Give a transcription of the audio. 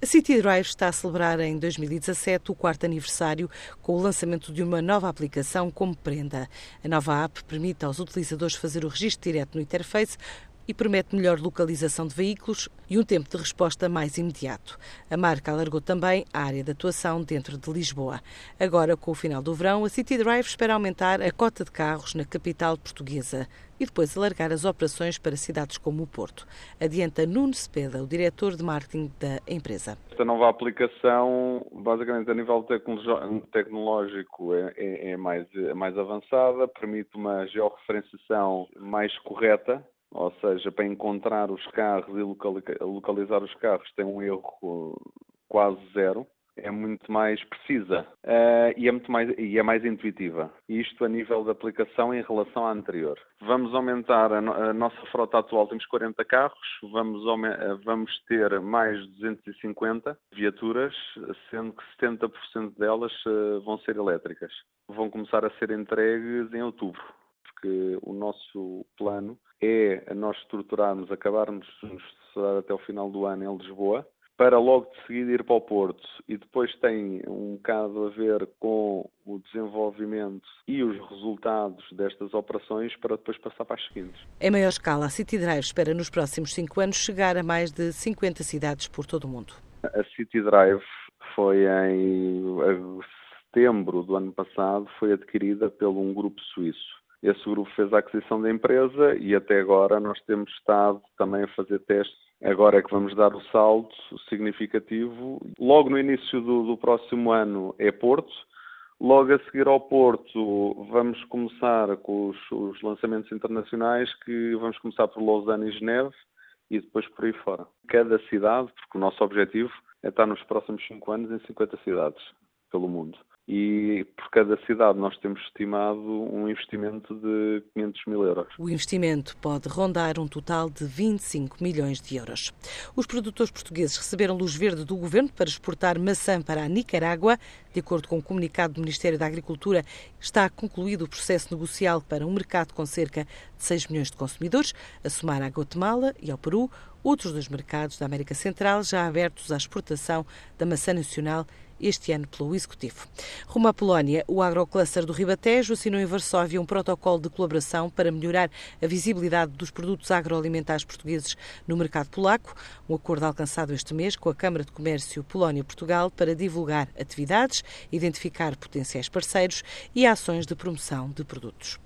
A City Drive está a celebrar em 2017 o quarto aniversário com o lançamento de uma nova aplicação como prenda. A nova app permite aos utilizadores fazer o registro direto no interface e promete melhor localização de veículos e um tempo de resposta mais imediato. A marca alargou também a área de atuação dentro de Lisboa. Agora, com o final do verão, a City Drive espera aumentar a cota de carros na capital portuguesa e depois alargar as operações para cidades como o Porto. Adianta Nuno Cepeda, o diretor de marketing da empresa. Esta nova aplicação, basicamente a nível tecnológico, é, é, é mais, é mais avançada, permite uma georreferenciação mais correta ou seja, para encontrar os carros e localizar os carros tem um erro quase zero. É muito mais precisa uh, e, é muito mais, e é mais intuitiva. Isto a nível de aplicação em relação à anterior. Vamos aumentar a, no, a nossa frota atual, temos 40 carros, vamos, vamos ter mais de 250 viaturas, sendo que 70% delas uh, vão ser elétricas. Vão começar a ser entregues em outubro porque o nosso plano é nós estruturarmos, acabarmos de nos estudar até o final do ano em Lisboa, para logo de seguida ir para o Porto. E depois tem um bocado a ver com o desenvolvimento e os resultados destas operações para depois passar para as seguintes. Em maior escala, a City Drive espera nos próximos cinco anos chegar a mais de 50 cidades por todo o mundo. A City Drive foi em setembro do ano passado, foi adquirida pelo um grupo suíço esse grupo fez a aquisição da empresa e até agora nós temos estado também a fazer testes. Agora é que vamos dar o salto significativo. Logo no início do, do próximo ano é Porto. Logo a seguir ao Porto, vamos começar com os, os, lançamentos internacionais, que vamos começar por Lausanne e Geneve e depois por aí fora. Cada cidade, porque o nosso objetivo é estar nos próximos 5 anos em 50 cidades pelo mundo e por cada cidade nós temos estimado um investimento de 500 mil euros. O investimento pode rondar um total de 25 milhões de euros. Os produtores portugueses receberam luz verde do governo para exportar maçã para a Nicarágua. De acordo com o um comunicado do Ministério da Agricultura, está concluído o processo negocial para um mercado com cerca de 6 milhões de consumidores, a somar à Guatemala e ao Peru, outros dos mercados da América Central já abertos à exportação da maçã nacional este ano pelo Executivo. Rumo à Polónia, o Agrocluster do Ribatejo assinou em Varsóvia um protocolo de colaboração para melhorar a visibilidade dos produtos agroalimentares portugueses no mercado polaco, um acordo alcançado este mês com a Câmara de Comércio Polónia-Portugal para divulgar atividades, identificar potenciais parceiros e ações de promoção de produtos.